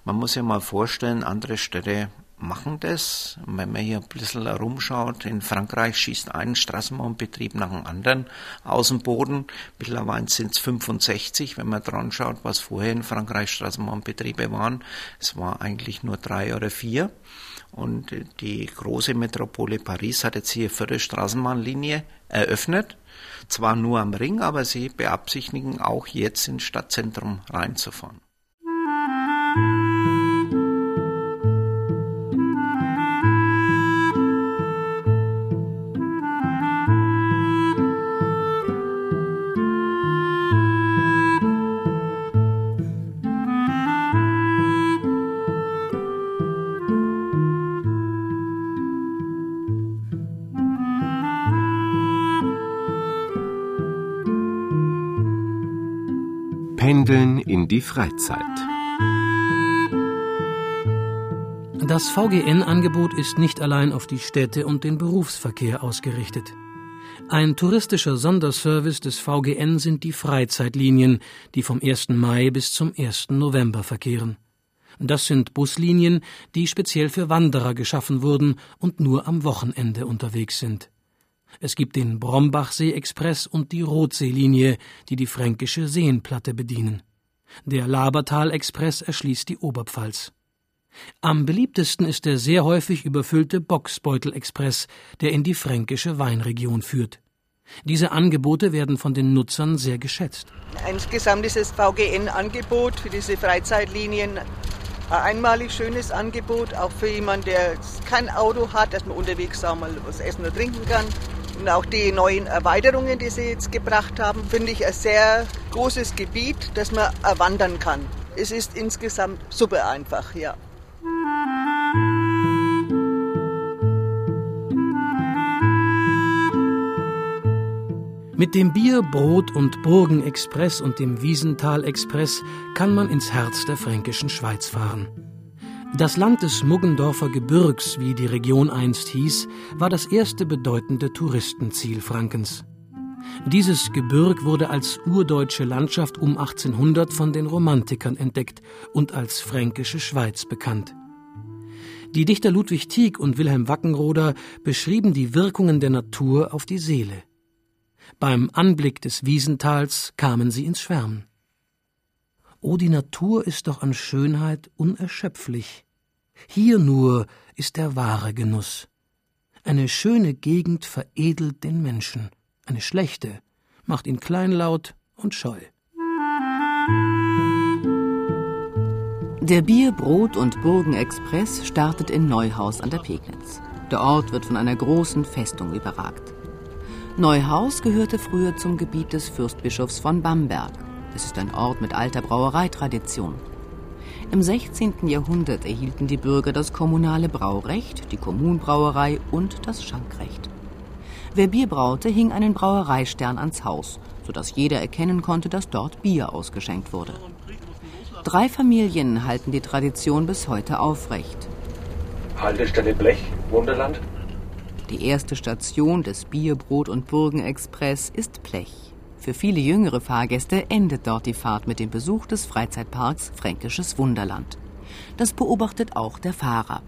Man muss sich mal vorstellen, andere Städte machen das. Wenn man hier ein bisschen herumschaut, in Frankreich schießt ein Straßenbahnbetrieb nach dem anderen aus dem Boden. Mittlerweile sind es 65, wenn man dran schaut, was vorher in Frankreich Straßenbahnbetriebe waren. Es war eigentlich nur drei oder vier. Und die große Metropole Paris hat jetzt hier vierte Straßenbahnlinie eröffnet. Zwar nur am Ring, aber sie beabsichtigen auch jetzt ins Stadtzentrum reinzufahren. Die Freizeit. Das VGN-Angebot ist nicht allein auf die Städte und den Berufsverkehr ausgerichtet. Ein touristischer Sonderservice des VGN sind die Freizeitlinien, die vom 1. Mai bis zum 1. November verkehren. Das sind Buslinien, die speziell für Wanderer geschaffen wurden und nur am Wochenende unterwegs sind. Es gibt den Brombachsee-Express und die Rotseelinie, die die fränkische Seenplatte bedienen. Der Labertal-Express erschließt die Oberpfalz. Am beliebtesten ist der sehr häufig überfüllte Boxbeutel-Express, der in die fränkische Weinregion führt. Diese Angebote werden von den Nutzern sehr geschätzt. Insgesamt ist das VGN-Angebot für diese Freizeitlinien ein einmalig schönes Angebot, auch für jemanden, der kein Auto hat, dass man unterwegs auch mal was essen oder trinken kann Und auch die neuen Erweiterungen, die sie jetzt gebracht haben, finde ich ein sehr großes Gebiet, das man erwandern kann. Es ist insgesamt super einfach, ja. Mit dem Bier, Brot und Burgen-Express und dem Wiesental-Express kann man ins Herz der fränkischen Schweiz fahren. Das Land des Muggendorfer Gebirgs, wie die Region einst hieß, war das erste bedeutende Touristenziel Frankens. Dieses Gebirg wurde als urdeutsche Landschaft um 1800 von den Romantikern entdeckt und als fränkische Schweiz bekannt. Die Dichter Ludwig Tieck und Wilhelm Wackenroder beschrieben die Wirkungen der Natur auf die Seele. Beim Anblick des Wiesentals kamen sie ins Schwärmen. O, die Natur ist doch an Schönheit unerschöpflich. Hier nur ist der wahre Genuss. Eine schöne Gegend veredelt den Menschen, eine schlechte macht ihn kleinlaut und scheu. Der Bier-, Brot- und Burgenexpress startet in Neuhaus an der Pegnitz. Der Ort wird von einer großen Festung überragt. Neuhaus gehörte früher zum Gebiet des Fürstbischofs von Bamberg. Es ist ein Ort mit alter Brauereitradition. Im 16. Jahrhundert erhielten die Bürger das kommunale Braurecht, die Kommunbrauerei und das Schankrecht. Wer Bier braute, hing einen Brauereistern ans Haus, sodass jeder erkennen konnte, dass dort Bier ausgeschenkt wurde. Drei Familien halten die Tradition bis heute aufrecht. Haltestelle Blech, Wunderland. Die erste Station des Bier-, Brot- und Burgenexpress ist Plech. Für viele jüngere Fahrgäste endet dort die Fahrt mit dem Besuch des Freizeitparks Fränkisches Wunderland. Das beobachtet auch der Fahrer.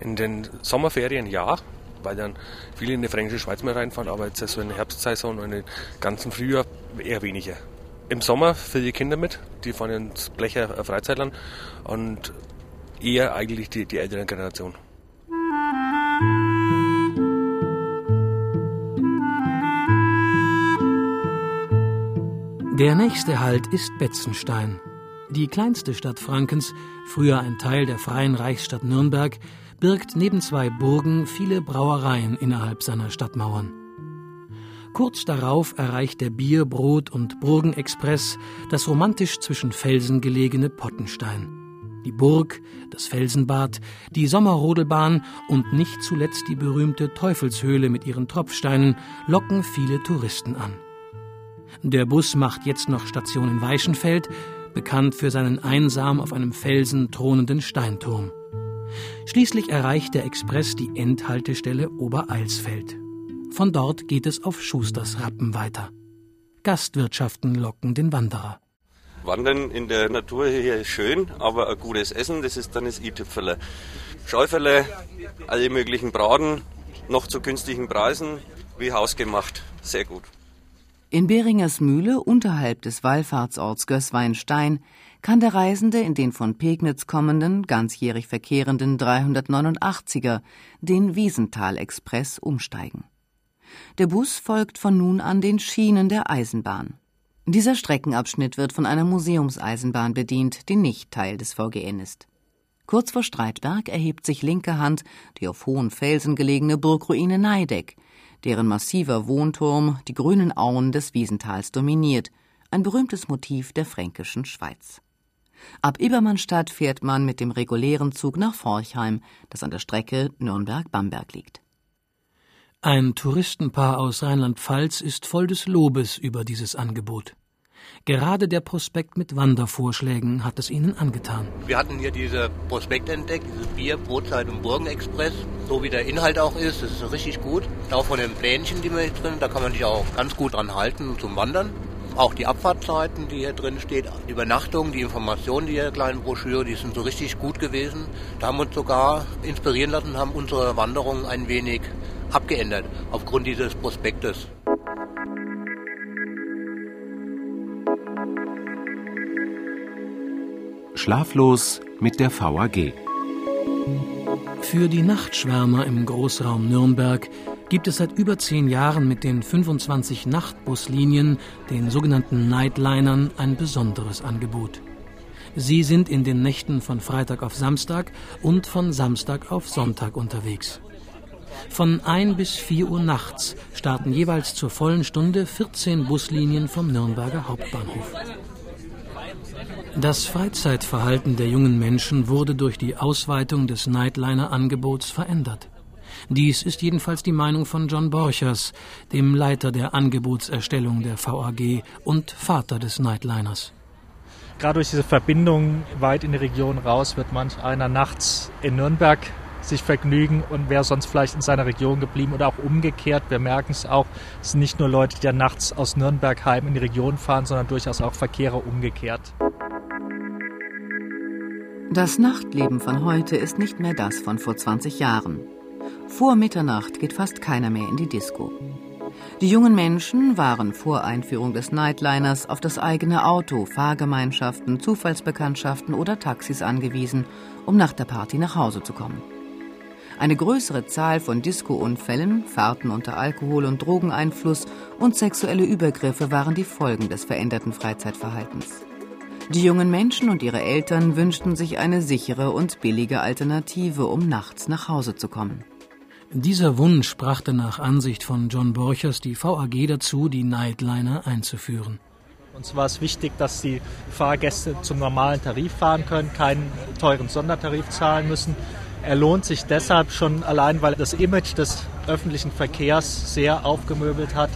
In den Sommerferien ja, weil dann viele in die Fränkische Schweiz mehr reinfahren, aber jetzt so in der Herbstsaison und in den ganzen Frühjahr eher weniger. Im Sommer für die Kinder mit, die fahren ins Blecher Freizeitland und eher eigentlich die, die ältere Generation. Der nächste Halt ist Betzenstein. Die kleinste Stadt Frankens, früher ein Teil der freien Reichsstadt Nürnberg, birgt neben zwei Burgen viele Brauereien innerhalb seiner Stadtmauern. Kurz darauf erreicht der Bier-, Brot- und Burgenexpress das romantisch zwischen Felsen gelegene Pottenstein. Die Burg, das Felsenbad, die Sommerrodelbahn und nicht zuletzt die berühmte Teufelshöhle mit ihren Tropfsteinen locken viele Touristen an. Der Bus macht jetzt noch Station in Weichenfeld, bekannt für seinen einsam auf einem Felsen thronenden Steinturm. Schließlich erreicht der Express die Endhaltestelle Obereilsfeld. Von dort geht es auf Schusters Rappen weiter. Gastwirtschaften locken den Wanderer. Wandern in der Natur hier ist schön, aber ein gutes Essen, das ist dann das i-Tüpfeler. Schäufele, alle möglichen Braten, noch zu günstigen Preisen, wie hausgemacht. Sehr gut. In Beringers Mühle unterhalb des Wallfahrtsorts Gößweinstein kann der Reisende in den von Pegnitz kommenden, ganzjährig verkehrenden 389er, den Wiesental-Express, umsteigen. Der Bus folgt von nun an den Schienen der Eisenbahn. Dieser Streckenabschnitt wird von einer Museumseisenbahn bedient, die nicht Teil des VGN ist. Kurz vor Streitberg erhebt sich linker Hand die auf hohen Felsen gelegene Burgruine Neideck, deren massiver Wohnturm die grünen Auen des Wiesentals dominiert, ein berühmtes Motiv der fränkischen Schweiz. Ab Ibermannstadt fährt man mit dem regulären Zug nach Forchheim, das an der Strecke Nürnberg-Bamberg liegt. Ein Touristenpaar aus Rheinland-Pfalz ist voll des Lobes über dieses Angebot. Gerade der Prospekt mit Wandervorschlägen hat es ihnen angetan. Wir hatten hier diese Prospekt entdeckt, dieses Bier, Brotzeit und Burgenexpress. So wie der Inhalt auch ist, das ist richtig gut. Auch von den Plänchen, die wir hier drin, da kann man sich auch ganz gut dran halten zum Wandern. Auch die Abfahrtzeiten, die hier drin steht, die Übernachtung, die Informationen, die hier kleinen Broschüre, die sind so richtig gut gewesen. Da haben wir uns sogar inspirieren lassen und haben unsere Wanderung ein wenig abgeändert aufgrund dieses Prospektes. Schlaflos mit der VAG. Für die Nachtschwärmer im Großraum Nürnberg gibt es seit über zehn Jahren mit den 25 Nachtbuslinien, den sogenannten Nightlinern, ein besonderes Angebot. Sie sind in den Nächten von Freitag auf Samstag und von Samstag auf Sonntag unterwegs. Von 1 bis 4 Uhr nachts starten jeweils zur vollen Stunde 14 Buslinien vom Nürnberger Hauptbahnhof. Das Freizeitverhalten der jungen Menschen wurde durch die Ausweitung des Nightliner-Angebots verändert. Dies ist jedenfalls die Meinung von John Borchers, dem Leiter der Angebotserstellung der VAG und Vater des Nightliners. Gerade durch diese Verbindung weit in die Region raus wird manch einer nachts in Nürnberg sich vergnügen und wäre sonst vielleicht in seiner Region geblieben oder auch umgekehrt. Wir merken es auch, es sind nicht nur Leute, die ja nachts aus Nürnberg heim in die Region fahren, sondern durchaus auch Verkehre umgekehrt. Das Nachtleben von heute ist nicht mehr das von vor 20 Jahren. Vor Mitternacht geht fast keiner mehr in die Disco. Die jungen Menschen waren vor Einführung des Nightliners auf das eigene Auto, Fahrgemeinschaften, Zufallsbekanntschaften oder Taxis angewiesen, um nach der Party nach Hause zu kommen. Eine größere Zahl von Disco-Unfällen, Fahrten unter Alkohol- und Drogeneinfluss und sexuelle Übergriffe waren die Folgen des veränderten Freizeitverhaltens. Die jungen Menschen und ihre Eltern wünschten sich eine sichere und billige Alternative, um nachts nach Hause zu kommen. Dieser Wunsch brachte nach Ansicht von John Borchers die VAG dazu, die Nightliner einzuführen. Uns war es wichtig, dass die Fahrgäste zum normalen Tarif fahren können, keinen teuren Sondertarif zahlen müssen. Er lohnt sich deshalb schon allein, weil das Image des öffentlichen Verkehrs sehr aufgemöbelt hat.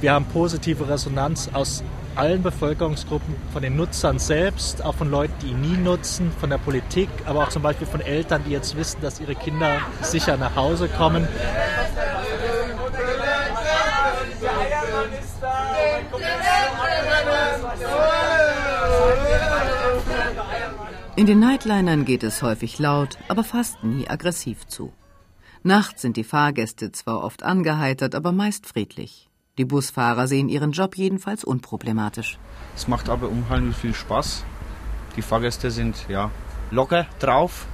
Wir haben positive Resonanz aus allen Bevölkerungsgruppen, von den Nutzern selbst, auch von Leuten, die ihn nie nutzen, von der Politik, aber auch zum Beispiel von Eltern, die jetzt wissen, dass ihre Kinder sicher nach Hause kommen. In den Nightlinern geht es häufig laut, aber fast nie aggressiv zu. Nachts sind die Fahrgäste zwar oft angeheitert, aber meist friedlich. Die Busfahrer sehen ihren Job jedenfalls unproblematisch. Es macht aber unheimlich viel Spaß. Die Fahrgäste sind ja locker drauf.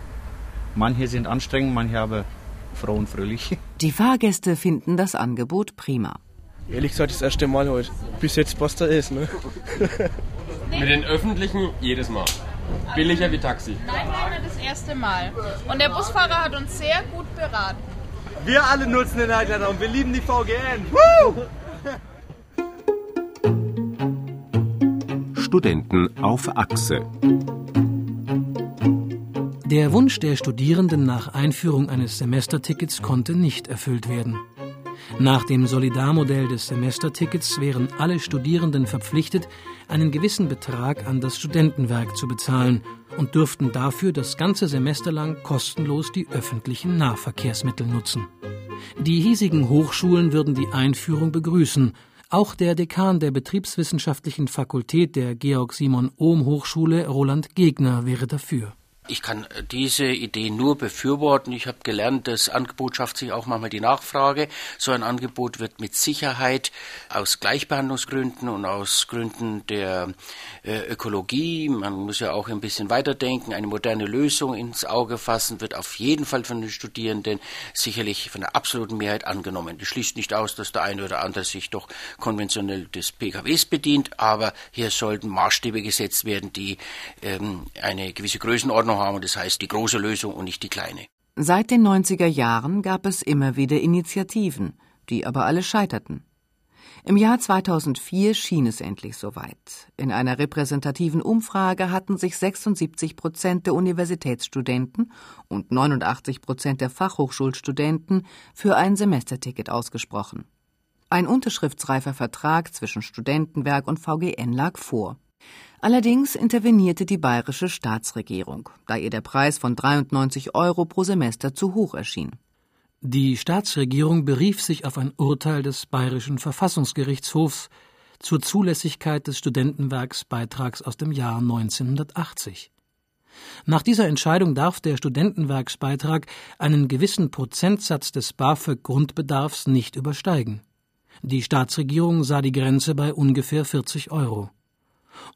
Manche sind anstrengend, manche aber froh und fröhlich. Die Fahrgäste finden das Angebot prima. Ehrlich gesagt, das erste Mal heute. Bis jetzt passt ist, ne? Mit den Öffentlichen jedes Mal. Billiger wie Taxi. Nein, nein, das erste Mal. Und der Busfahrer hat uns sehr gut beraten. Wir alle nutzen den Nightliner und wir lieben die VGN. Woo! Studenten auf Achse. Der Wunsch der Studierenden nach Einführung eines Semestertickets konnte nicht erfüllt werden. Nach dem Solidarmodell des Semestertickets wären alle Studierenden verpflichtet, einen gewissen Betrag an das Studentenwerk zu bezahlen und dürften dafür das ganze Semester lang kostenlos die öffentlichen Nahverkehrsmittel nutzen. Die hiesigen Hochschulen würden die Einführung begrüßen, auch der Dekan der Betriebswissenschaftlichen Fakultät der Georg Simon Ohm Hochschule, Roland Gegner, wäre dafür. Ich kann äh, diese Idee nur befürworten. Ich habe gelernt, das Angebot schafft sich auch manchmal die Nachfrage. So ein Angebot wird mit Sicherheit aus Gleichbehandlungsgründen und aus Gründen der äh, Ökologie, man muss ja auch ein bisschen weiterdenken, eine moderne Lösung ins Auge fassen, wird auf jeden Fall von den Studierenden sicherlich von der absoluten Mehrheit angenommen. Das schließt nicht aus, dass der eine oder andere sich doch konventionell des PKWs bedient, aber hier sollten Maßstäbe gesetzt werden, die ähm, eine gewisse Größenordnung Ordnung haben. Das heißt die große Lösung und nicht die kleine. Seit den 90er Jahren gab es immer wieder Initiativen, die aber alle scheiterten. Im Jahr 2004 schien es endlich soweit. In einer repräsentativen Umfrage hatten sich 76 Prozent der Universitätsstudenten und 89 Prozent der Fachhochschulstudenten für ein Semesterticket ausgesprochen. Ein unterschriftsreifer Vertrag zwischen Studentenwerk und VGN lag vor. Allerdings intervenierte die bayerische Staatsregierung, da ihr der Preis von 93 Euro pro Semester zu hoch erschien. Die Staatsregierung berief sich auf ein Urteil des bayerischen Verfassungsgerichtshofs zur Zulässigkeit des Studentenwerksbeitrags aus dem Jahr 1980. Nach dieser Entscheidung darf der Studentenwerksbeitrag einen gewissen Prozentsatz des BAföG-Grundbedarfs nicht übersteigen. Die Staatsregierung sah die Grenze bei ungefähr 40 Euro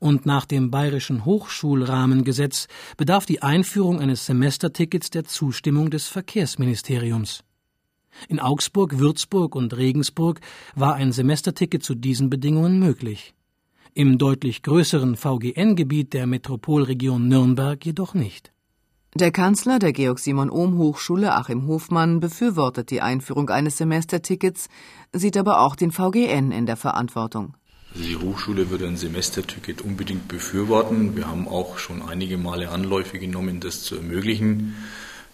und nach dem bayerischen Hochschulrahmengesetz bedarf die Einführung eines Semestertickets der Zustimmung des Verkehrsministeriums. In Augsburg, Würzburg und Regensburg war ein Semesterticket zu diesen Bedingungen möglich. Im deutlich größeren VGN-Gebiet der Metropolregion Nürnberg jedoch nicht. Der Kanzler der Georg Simon Ohm Hochschule Achim Hofmann befürwortet die Einführung eines Semestertickets, sieht aber auch den VGN in der Verantwortung. Also die Hochschule würde ein Semesterticket unbedingt befürworten. Wir haben auch schon einige Male Anläufe genommen, das zu ermöglichen.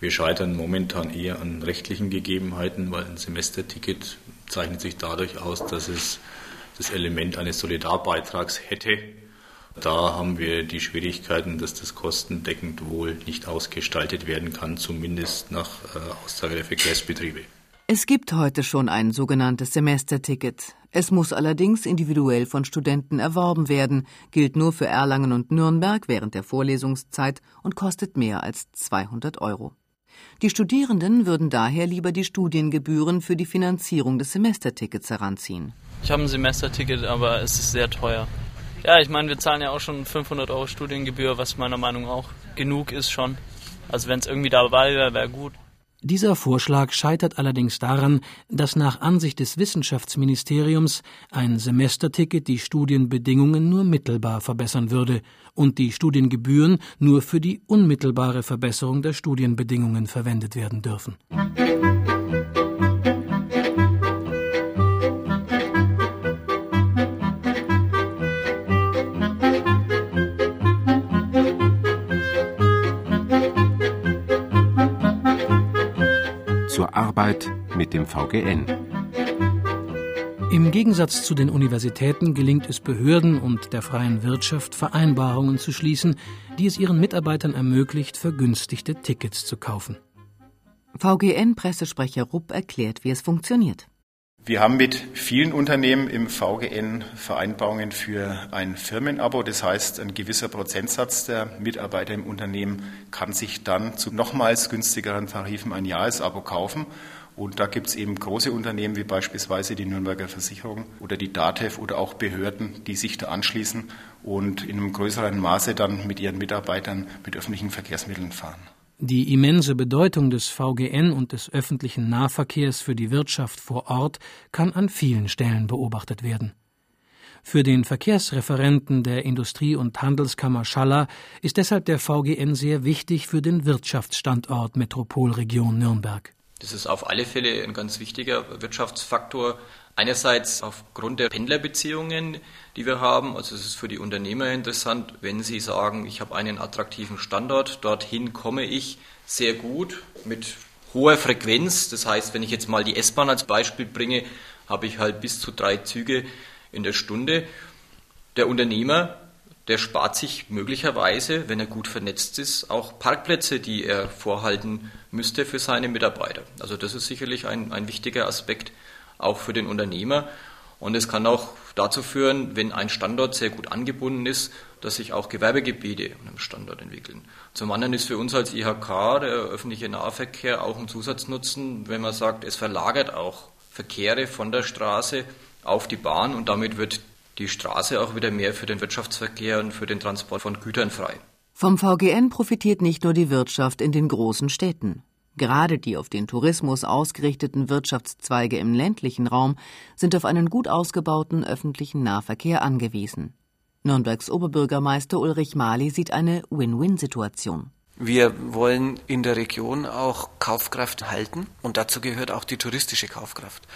Wir scheitern momentan eher an rechtlichen Gegebenheiten, weil ein Semesterticket zeichnet sich dadurch aus, dass es das Element eines Solidarbeitrags hätte. Da haben wir die Schwierigkeiten, dass das kostendeckend wohl nicht ausgestaltet werden kann, zumindest nach äh, Aussage der Verkehrsbetriebe. Es gibt heute schon ein sogenanntes Semesterticket. Es muss allerdings individuell von Studenten erworben werden, gilt nur für Erlangen und Nürnberg während der Vorlesungszeit und kostet mehr als 200 Euro. Die Studierenden würden daher lieber die Studiengebühren für die Finanzierung des Semestertickets heranziehen. Ich habe ein Semesterticket, aber es ist sehr teuer. Ja, ich meine, wir zahlen ja auch schon 500 Euro Studiengebühr, was meiner Meinung nach auch genug ist schon. Also wenn es irgendwie dabei wäre, wäre gut. Dieser Vorschlag scheitert allerdings daran, dass nach Ansicht des Wissenschaftsministeriums ein Semesterticket die Studienbedingungen nur mittelbar verbessern würde und die Studiengebühren nur für die unmittelbare Verbesserung der Studienbedingungen verwendet werden dürfen. Arbeit mit dem VGN. Im Gegensatz zu den Universitäten gelingt es Behörden und der freien Wirtschaft, Vereinbarungen zu schließen, die es ihren Mitarbeitern ermöglicht, vergünstigte Tickets zu kaufen. VGN-Pressesprecher Rupp erklärt, wie es funktioniert. Wir haben mit vielen Unternehmen im VGN Vereinbarungen für ein Firmenabo. Das heißt, ein gewisser Prozentsatz der Mitarbeiter im Unternehmen kann sich dann zu nochmals günstigeren Tarifen ein Jahresabo kaufen. Und da gibt es eben große Unternehmen wie beispielsweise die Nürnberger Versicherung oder die DATEV oder auch Behörden, die sich da anschließen und in einem größeren Maße dann mit ihren Mitarbeitern mit öffentlichen Verkehrsmitteln fahren. Die immense Bedeutung des VGN und des öffentlichen Nahverkehrs für die Wirtschaft vor Ort kann an vielen Stellen beobachtet werden. Für den Verkehrsreferenten der Industrie- und Handelskammer Schaller ist deshalb der VGN sehr wichtig für den Wirtschaftsstandort Metropolregion Nürnberg. Das ist auf alle Fälle ein ganz wichtiger Wirtschaftsfaktor. Einerseits aufgrund der Pendlerbeziehungen, die wir haben. Also es ist für die Unternehmer interessant, wenn sie sagen, ich habe einen attraktiven Standort, dorthin komme ich sehr gut mit hoher Frequenz. Das heißt, wenn ich jetzt mal die S-Bahn als Beispiel bringe, habe ich halt bis zu drei Züge in der Stunde. Der Unternehmer der spart sich möglicherweise, wenn er gut vernetzt ist, auch Parkplätze, die er vorhalten müsste für seine Mitarbeiter. Also das ist sicherlich ein, ein wichtiger Aspekt auch für den Unternehmer. Und es kann auch dazu führen, wenn ein Standort sehr gut angebunden ist, dass sich auch Gewerbegebiete an einem Standort entwickeln. Zum anderen ist für uns als IHK der öffentliche Nahverkehr auch ein Zusatznutzen, wenn man sagt, es verlagert auch Verkehre von der Straße auf die Bahn und damit wird die Straße auch wieder mehr für den Wirtschaftsverkehr und für den Transport von Gütern frei. Vom VGN profitiert nicht nur die Wirtschaft in den großen Städten. Gerade die auf den Tourismus ausgerichteten Wirtschaftszweige im ländlichen Raum sind auf einen gut ausgebauten öffentlichen Nahverkehr angewiesen. Nürnbergs Oberbürgermeister Ulrich Mali sieht eine Win-Win-Situation. Wir wollen in der Region auch Kaufkraft halten und dazu gehört auch die touristische Kaufkraft.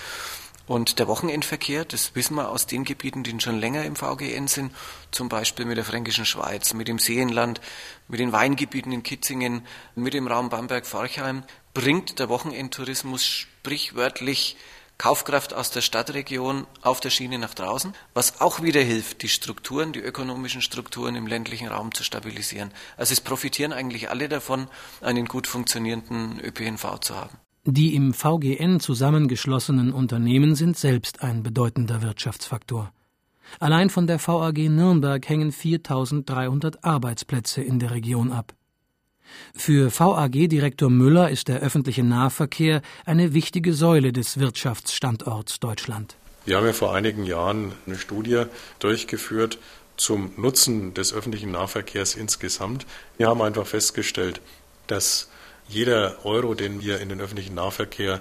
Und der Wochenendverkehr, das wissen wir aus den Gebieten, die schon länger im VGN sind, zum Beispiel mit der Fränkischen Schweiz, mit dem Seenland, mit den Weingebieten in Kitzingen, mit dem Raum Bamberg-Forchheim, bringt der Wochenendtourismus sprichwörtlich Kaufkraft aus der Stadtregion auf der Schiene nach draußen, was auch wieder hilft, die Strukturen, die ökonomischen Strukturen im ländlichen Raum zu stabilisieren. Also es profitieren eigentlich alle davon, einen gut funktionierenden ÖPNV zu haben. Die im VGN zusammengeschlossenen Unternehmen sind selbst ein bedeutender Wirtschaftsfaktor. Allein von der VAG Nürnberg hängen 4300 Arbeitsplätze in der Region ab. Für VAG-Direktor Müller ist der öffentliche Nahverkehr eine wichtige Säule des Wirtschaftsstandorts Deutschland. Wir haben ja vor einigen Jahren eine Studie durchgeführt zum Nutzen des öffentlichen Nahverkehrs insgesamt. Wir haben einfach festgestellt, dass jeder Euro, den wir in den öffentlichen Nahverkehr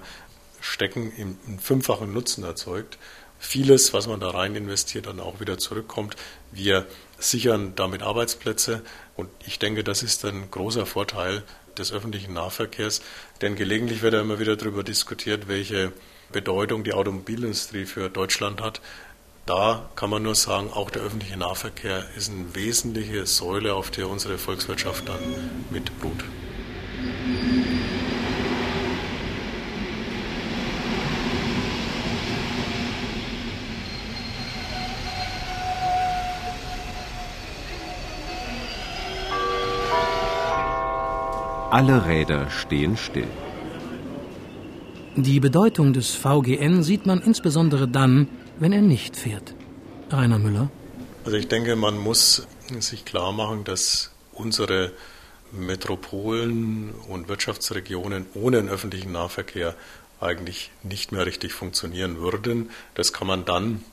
stecken, einen fünffachen Nutzen erzeugt. Vieles, was man da rein investiert, dann auch wieder zurückkommt. Wir sichern damit Arbeitsplätze und ich denke, das ist ein großer Vorteil des öffentlichen Nahverkehrs, denn gelegentlich wird ja immer wieder darüber diskutiert, welche Bedeutung die Automobilindustrie für Deutschland hat. Da kann man nur sagen, auch der öffentliche Nahverkehr ist eine wesentliche Säule, auf der unsere Volkswirtschaft dann mitberuht. Alle Räder stehen still. Die Bedeutung des VGN sieht man insbesondere dann, wenn er nicht fährt. Rainer Müller. Also ich denke, man muss sich klar machen, dass unsere Metropolen und Wirtschaftsregionen ohne den öffentlichen Nahverkehr eigentlich nicht mehr richtig funktionieren würden. Das kann man dann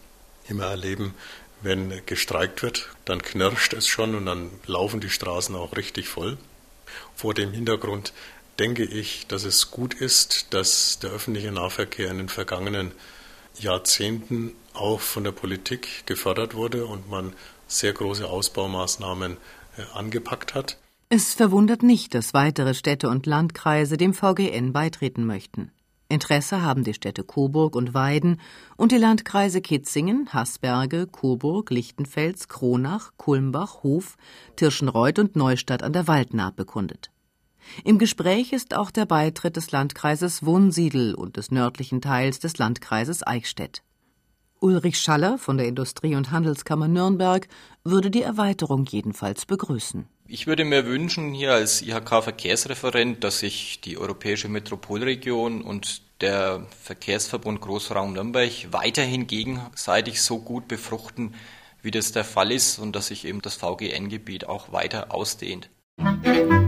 immer erleben, wenn gestreikt wird. Dann knirscht es schon und dann laufen die Straßen auch richtig voll. Vor dem Hintergrund denke ich, dass es gut ist, dass der öffentliche Nahverkehr in den vergangenen Jahrzehnten auch von der Politik gefördert wurde und man sehr große Ausbaumaßnahmen äh, angepackt hat. Es verwundert nicht, dass weitere Städte und Landkreise dem VGN beitreten möchten. Interesse haben die Städte Coburg und Weiden und die Landkreise Kitzingen, Haßberge, Coburg, Lichtenfels, Kronach, Kulmbach, Hof, Tirschenreuth und Neustadt an der Waldnaht bekundet. Im Gespräch ist auch der Beitritt des Landkreises Wunsiedel und des nördlichen Teils des Landkreises Eichstätt. Ulrich Schaller von der Industrie- und Handelskammer Nürnberg würde die Erweiterung jedenfalls begrüßen. Ich würde mir wünschen, hier als IHK-Verkehrsreferent, dass sich die Europäische Metropolregion und der Verkehrsverbund Großraum Nürnberg weiterhin gegenseitig so gut befruchten, wie das der Fall ist und dass sich eben das VGN-Gebiet auch weiter ausdehnt. Musik